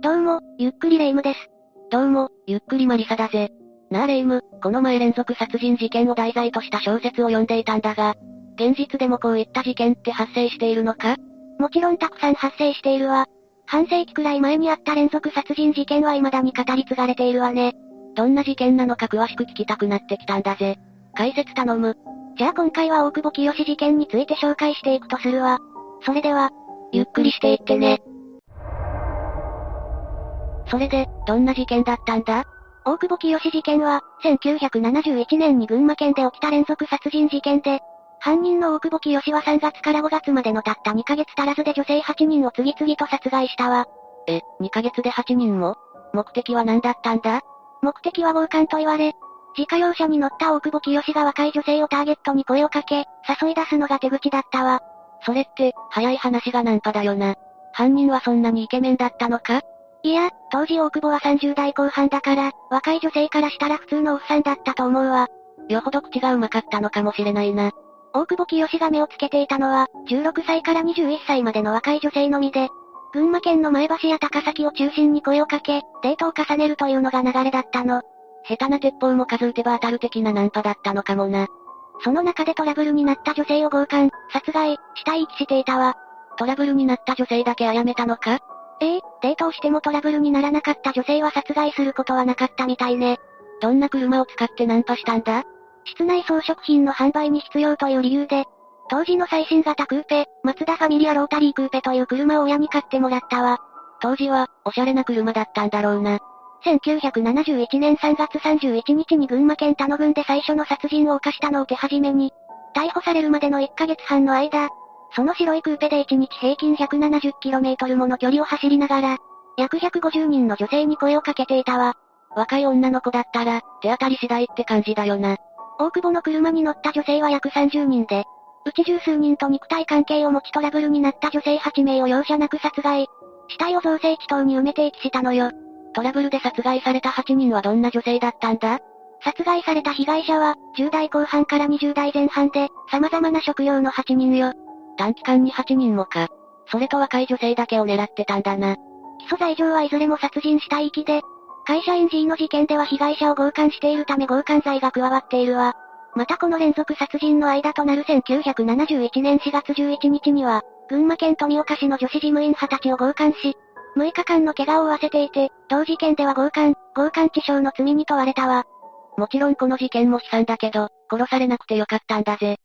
どうも、ゆっくりレ夢ムです。どうも、ゆっくりマリサだぜ。なあレ夢ム、この前連続殺人事件を題材とした小説を読んでいたんだが、現実でもこういった事件って発生しているのか？もちろんたくさん発生しているわ。半世紀くらい前にあった連続殺人事件は未だに語り継がれているわね。どんな事件なのか詳しく聞きたくなってきたんだぜ。解説頼む。じゃあ今回は大久保清事件について紹介していくとするわ。それでは、ゆっくりしていってね。それで、どんな事件だったんだ？大久保清事件は、1971年に群馬県で起きた連続殺人事件で、犯人の大久保清は3月から5月までのたった2ヶ月足らずで女性8人を次々と殺害したわ。え、2ヶ月で8人も？目的は何だったんだ？目的は強姦と言われ、自家用車に乗った大久保清が若い女性をターゲットに声をかけ、誘い出すのが手口だったわ。それって、早い話がナンパだよな。犯人はそんなにイケメンだったのか？いや、当時大久保は30代後半だから、若い女性からしたら普通のおっさんだったと思うわ。よほど口がうまかったのかもしれないな。大久保清が目をつけていたのは、16歳から21歳までの若い女性のみで、群馬県の前橋や高崎を中心に声をかけ、デートを重ねるというのが流れだったの。下手な鉄砲も数撃てば当たる的なナンパだったのかもな。その中でトラブルになった女性を強姦、殺害、死体遺棄していたわ。トラブルになった女性だけ殺めたのか？ええ、デートをしてもトラブルにならなかった女性は殺害することはなかったみたいね。どんな車を使ってナンパしたんだ？室内装飾品の販売に必要という理由で、当時の最新型クーペ、マツダファミリアロータリークーペという車を親に買ってもらったわ。当時は、おしゃれな車だったんだろうな。1971年3月31日に群馬県田野郡で最初の殺人を犯したのを手始めに、逮捕されるまでの1ヶ月半の間、その白いクーペで1日平均 170km もの距離を走りながら、約150人の女性に声をかけていたわ。若い女の子だったら、手当たり次第って感じだよな。大久保の車に乗った女性は約30人で、うち十数人と肉体関係を持ちトラブルになった女性8名を容赦なく殺害。死体を造成地等に埋めて遺棄したのよ。トラブルで殺害された8人はどんな女性だったんだ？殺害された被害者は、10代後半から20代前半で、様々な職業の8人よ。短期間に8人もか。それと若い女性だけを狙ってたんだな。起訴罪状はいずれも殺人死体遺棄で、会社員 G の事件では被害者を強姦しているため強姦罪が加わっているわ。またこの連続殺人の間となる1971年4月11日には、群馬県富岡市の女子事務員20歳を強姦し、6日間の怪我を負わせていて、同事件では強姦、強姦致傷の罪に問われたわ。もちろんこの事件も悲惨だけど、殺されなくてよかったんだぜ。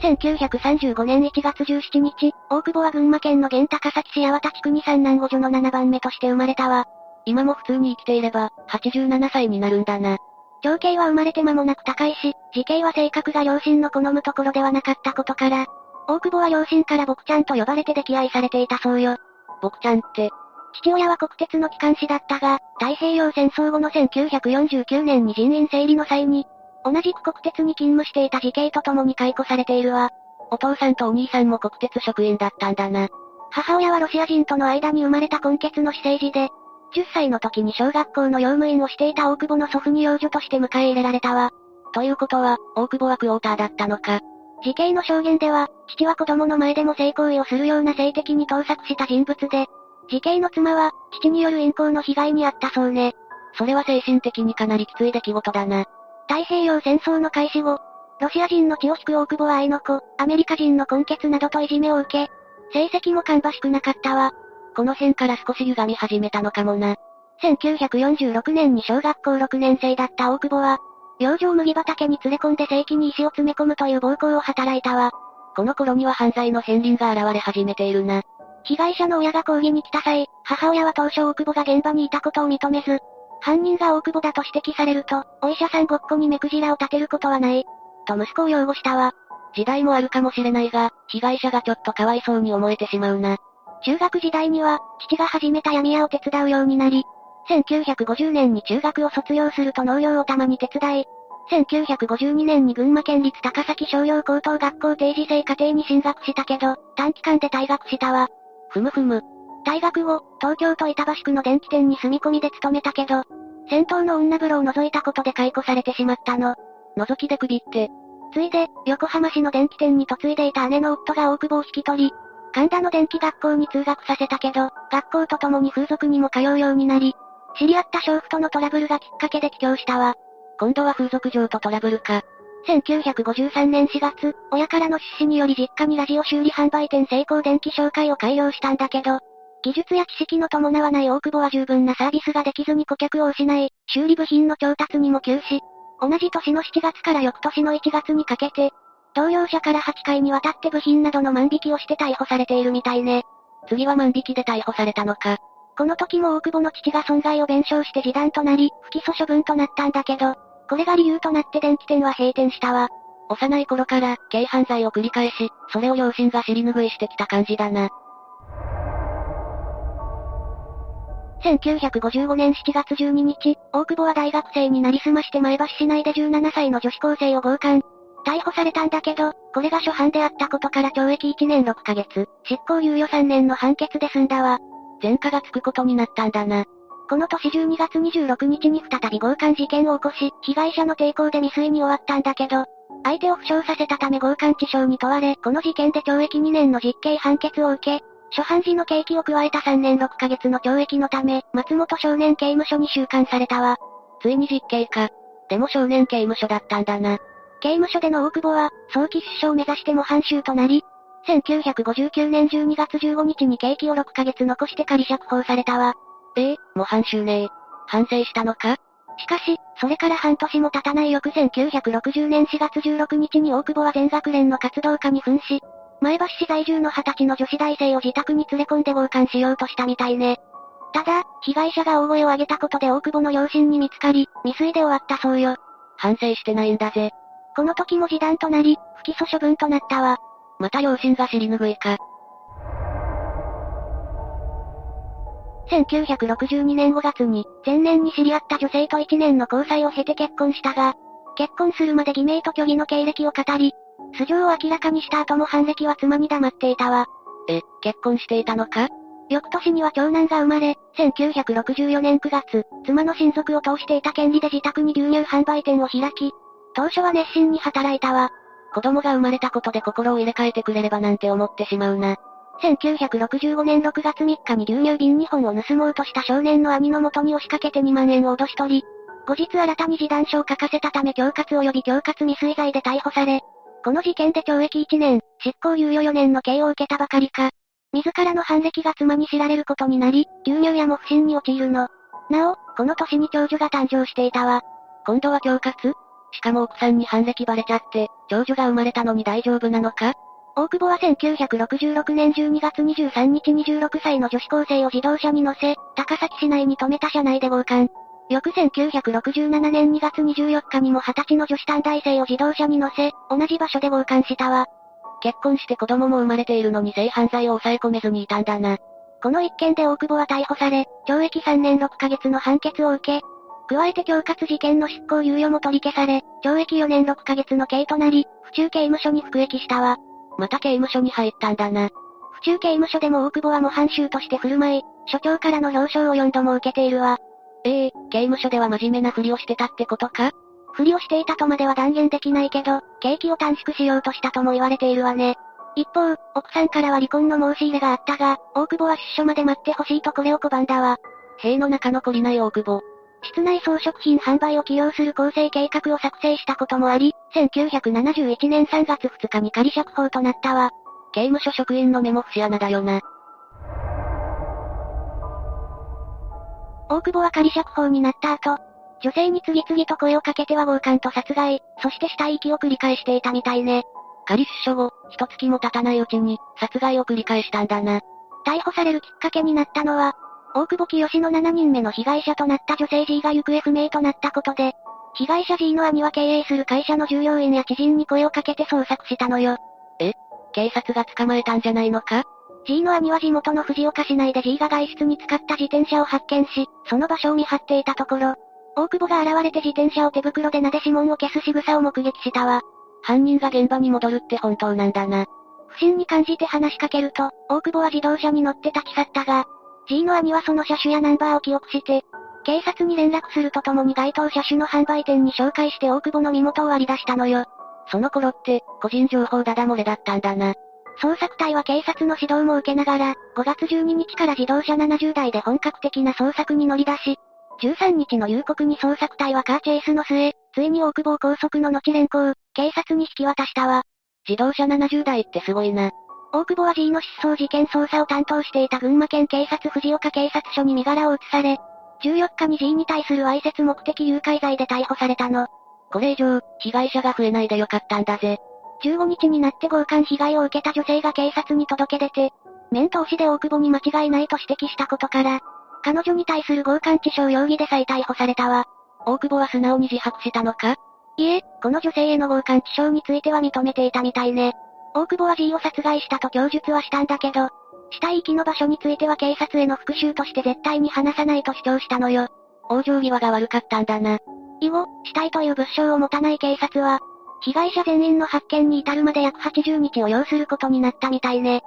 1935年1月17日、大久保は群馬県の現高崎市八幡地区に三男五女の7番目として生まれたわ。今も普通に生きていれば、87歳になるんだな。長兄は生まれて間もなく高いし、時系は性格が両親の好むところではなかったことから、大久保は両親から僕ちゃんと呼ばれて溺愛されていたそうよ。僕ちゃんって、父親は国鉄の機関士だったが、太平洋戦争後の1949年に人員整理の際に、同じく国鉄に勤務していた時系と共に解雇されているわ。お父さんとお兄さんも国鉄職員だったんだな。母親はロシア人との間に生まれた根血の私生児で、10歳の時に小学校の用務員をしていた大久保の祖父に養女として迎え入れられたわ。ということは、大久保はクォーターだったのか。時系の証言では、父は子供の前でも性行為をするような性的に盗作した人物で、時系の妻は、父による淫行の被害に遭ったそうね。それは精神的にかなりきつい出来事だな。太平洋戦争の開始後、ロシア人の血を引く大久保は愛の子、アメリカ人の根血などといじめを受け、成績も芳しくなかったわ。この辺から少し歪み始めたのかもな。1946年に小学校6年生だった大久保は、洋上麦畑に連れ込んで正規に石を詰め込むという暴行を働いたわ。この頃には犯罪の片鱗が現れ始めているな。被害者の親が抗議に来た際、母親は当初大久保が現場にいたことを認めず、犯人が大久保だと指摘されると、お医者さんごっこに目くじらを立てることはない。と息子を擁護したわ。時代もあるかもしれないが、被害者がちょっとかわいそうに思えてしまうな。中学時代には、父が始めた闇屋を手伝うようになり、1950年に中学を卒業すると農業をたまに手伝い、1952年に群馬県立高崎商業高等学校定時制課程に進学したけど、短期間で退学したわ。ふむふむ。退学後、東京都板橋区の電気店に住み込みで勤めたけど、戦闘の女風呂を覗いたことで解雇されてしまったの。覗きで首って。ついで、横浜市の電気店に嫁いでいた姉の夫が大久保を引き取り、神田の電気学校に通学させたけど、学校と共に風俗にも通うようになり、知り合った娼婦とのトラブルがきっかけで帰郷したわ。今度は風俗嬢とトラブルか。1953年4月、親からの出資により実家にラジオ修理販売店成功電気紹介を開業したんだけど、技術や知識の伴わない大久保は十分なサービスができずに顧客を失い、修理部品の調達にも休止。同じ年の7月から翌年の1月にかけて、同僚者から8回にわたって部品などの万引きをして逮捕されているみたいね。次は万引きで逮捕されたのか。この時も大久保の父が損害を弁償して示談となり、不起訴処分となったんだけど、これが理由となって電気店は閉店したわ。幼い頃から、軽犯罪を繰り返し、それを両親が尻拭いしてきた感じだな。1955年7月12日、大久保は大学生になりすまして前橋市内で17歳の女子高生を強姦。逮捕されたんだけど、これが初犯であったことから懲役1年6ヶ月、執行猶予3年の判決で済んだわ。前科がつくことになったんだな。この年12月26日に再び強姦事件を起こし、被害者の抵抗で未遂に終わったんだけど、相手を負傷させたため強姦致傷に問われ、この事件で懲役2年の実刑判決を受け、初犯時の刑期を加えた3年6ヶ月の懲役のため、松本少年刑務所に収監されたわ。ついに実刑か。でも少年刑務所だったんだな。刑務所での大久保は、早期出所を目指して模範囚となり、1959年12月15日に刑期を6ヶ月残して仮釈放されたわ。ええ模範囚ね反省したのか？しかし、それから半年も経たない翌1960年4月16日に大久保は全学連の活動家に扮し、前橋市在住の20歳の女子大生を自宅に連れ込んで強姦しようとしたみたいね。ただ、被害者が大声を上げたことで大久保の両親に見つかり、未遂で終わったそうよ。反省してないんだぜ。この時も示談となり、不起訴処分となったわ。また両親が尻拭いか。1962年5月に、前年に知り合った女性と1年の交際を経て結婚したが、結婚するまで偽名と虚偽の経歴を語り、素性を明らかにした後も反歴は妻に黙っていたわ。え、結婚していたのか？翌年には長男が生まれ、1964年9月、妻の親族を通していた権利で自宅に牛乳販売店を開き、当初は熱心に働いたわ。子供が生まれたことで心を入れ替えてくれればなんて思ってしまうな。1965年6月3日に牛乳瓶2本を盗もうとした少年の兄の元に押しかけて2万円を脅し取り、後日新たに示談書を書かせたため恐喝及び恐喝未遂罪で逮捕され、この事件で懲役1年、執行猶予4年の刑を受けたばかりか、自らの反歴が妻に知られることになり、牛乳屋も不審に陥るの。なお、この年に長女が誕生していたわ。今度は恐喝？しかも奥さんに反歴バレちゃって、長女が生まれたのに大丈夫なのか？大久保は1966年12月23日26歳の女子高生を自動車に乗せ、高崎市内に停めた車内で強姦。翌1967年2月24日にも20歳の女子短大生を自動車に乗せ、同じ場所で強姦したわ。結婚して子供も生まれているのに性犯罪を抑え込めずにいたんだな。この一件で大久保は逮捕され、懲役3年6ヶ月の判決を受け、加えて恐喝事件の執行猶予も取り消され、懲役4年6ヶ月の刑となり、府中刑務所に服役したわ。また刑務所に入ったんだな。府中刑務所でも大久保は模範囚として振る舞い、所長からの表彰を4度も受けているわ。ええー、刑務所では真面目なふりをしてたってことか？ふりをしていたとまでは断言できないけど、刑期を短縮しようとしたとも言われているわね。一方、奥さんからは離婚の申し入れがあったが、大久保は出所まで待ってほしいとこれを拒んだわ。塀の中残りない大久保。室内装飾品販売を起用する構成計画を作成したこともあり、1971年3月2日に仮釈放となったわ。刑務所職員の目も節穴だよな。大久保は仮釈放になった後、女性に次々と声をかけては強姦と殺害、そして死体遺棄を繰り返していたみたいね。仮出所後、一月も経たないうちに、殺害を繰り返したんだな。逮捕されるきっかけになったのは、大久保清の7人目の被害者となった女性 G が行方不明となったことで、被害者 G の兄は経営する会社の従業員や知人に声をかけて捜索したのよ。え？警察が捕まえたんじゃないのか？?G の兄は地元の藤岡市内で G が外出に使った自転車を発見し、その場所を見張っていたところ、大久保が現れて自転車を手袋で撫で指紋を消す仕草を目撃したわ。犯人が現場に戻るって本当なんだな。不審に感じて話しかけると、大久保は自動車に乗って立ち去ったが、G の兄はその車種やナンバーを記憶して、警察に連絡するとともに該当車種の販売店に紹介して大久保の身元を割り出したのよ。その頃って、個人情報ダダ漏れだったんだな。捜索隊は警察の指導も受けながら、5月12日から自動車70台で本格的な捜索に乗り出し、13日の夕刻に捜索隊はカーチェイスの末、ついに大久保高速の後連行、警察に引き渡したわ。自動車70台ってすごいな。大久保は G の失踪事件捜査を担当していた群馬県警察藤岡警察署に身柄を移され、14日に G に対するわいせつ目的誘拐罪で逮捕されたの。これ以上、被害者が増えないでよかったんだぜ。15日になって強姦被害を受けた女性が警察に届け出て、面通しで大久保に間違いないと指摘したことから、彼女に対する強姦致傷容疑で再逮捕されたわ。大久保は素直に自白したのか？いえ、この女性への強姦致傷については認めていたみたいね。大久保は G を殺害したと供述はしたんだけど、死体遺棄の場所については警察への復讐として絶対に話さないと主張したのよ。往生際が悪かったんだな。以後、死体という物証を持たない警察は、被害者全員の発見に至るまで約80日を要することになったみたいね。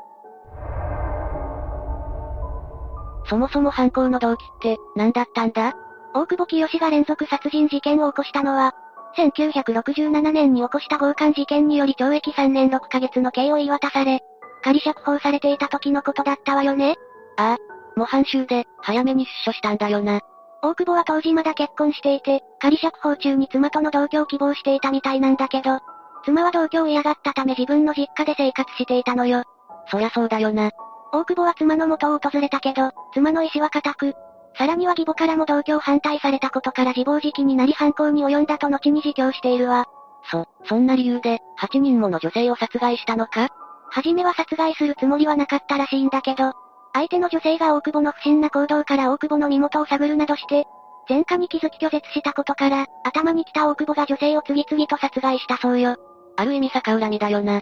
そもそも犯行の動機って、何だったんだ？大久保清が連続殺人事件を起こしたのは、1967年に起こした強姦事件により懲役3年6ヶ月の刑を言い渡され、仮釈放されていた時のことだったわよね？ああ。模範囚で、早めに出所したんだよな。大久保は当時まだ結婚していて、仮釈放中に妻との同居を希望していたみたいなんだけど、妻は同居を嫌がったため自分の実家で生活していたのよ。そりゃそうだよな。大久保は妻の元を訪れたけど、妻の意志は固く、さらには義母からも同居を反対されたことから自暴自棄になり犯行に及んだと後に自供しているわ。そ、そんな理由で、8人もの女性を殺害したのか？はじめは殺害するつもりはなかったらしいんだけど、相手の女性が大久保の不審な行動から大久保の身元を探るなどして、前科に気づき拒絶したことから、頭に来た大久保が女性を次々と殺害したそうよ。ある意味逆恨みだよな。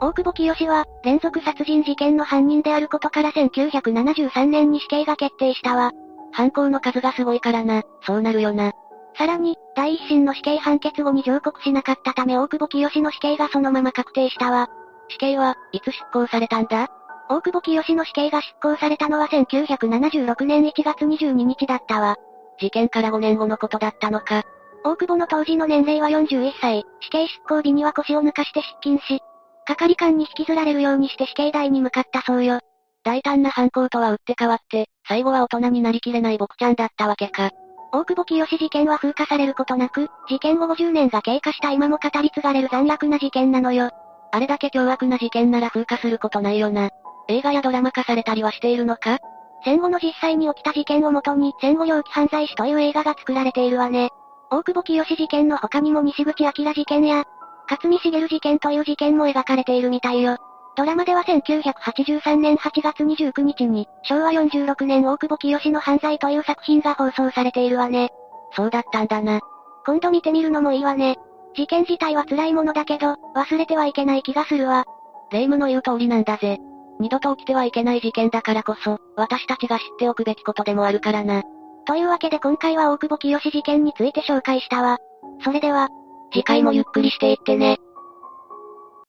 大久保清は、連続殺人事件の犯人であることから1973年に死刑が決定したわ。犯行の数がすごいからな、そうなるよな。さらに、第一審の死刑判決後に上告しなかったため大久保清の死刑がそのまま確定したわ。死刑は、いつ執行されたんだ？大久保清の死刑が執行されたのは1976年1月22日だったわ。事件から5年後のことだったのか。大久保の当時の年齢は41歳、死刑執行日には腰を抜かして出勤し、係官に引きずられるようにして死刑台に向かったそうよ。大胆な犯行とは打って変わって、最後は大人になりきれない僕ちゃんだったわけか。大久保清事件は風化されることなく、事件後50年が経過した今も語り継がれる残虐な事件なのよ。あれだけ凶悪な事件なら風化することないよな。映画やドラマ化されたりはしているのか？戦後の実際に起きた事件をもとに戦後猟奇犯罪史という映画が作られているわね。大久保清事件の他にも西口明事件や、勝見茂事件という事件も描かれているみたいよ。ドラマでは1983年8月29日に、昭和46年大久保清の犯罪という作品が放送されているわね。そうだったんだな。今度見てみるのもいいわね。事件自体は辛いものだけど、忘れてはいけない気がするわ。霊夢の言う通りなんだぜ。二度と起きてはいけない事件だからこそ、私たちが知っておくべきことでもあるからな。というわけで今回は大久保清事件について紹介したわ。それでは、次回もゆっくりしていってね。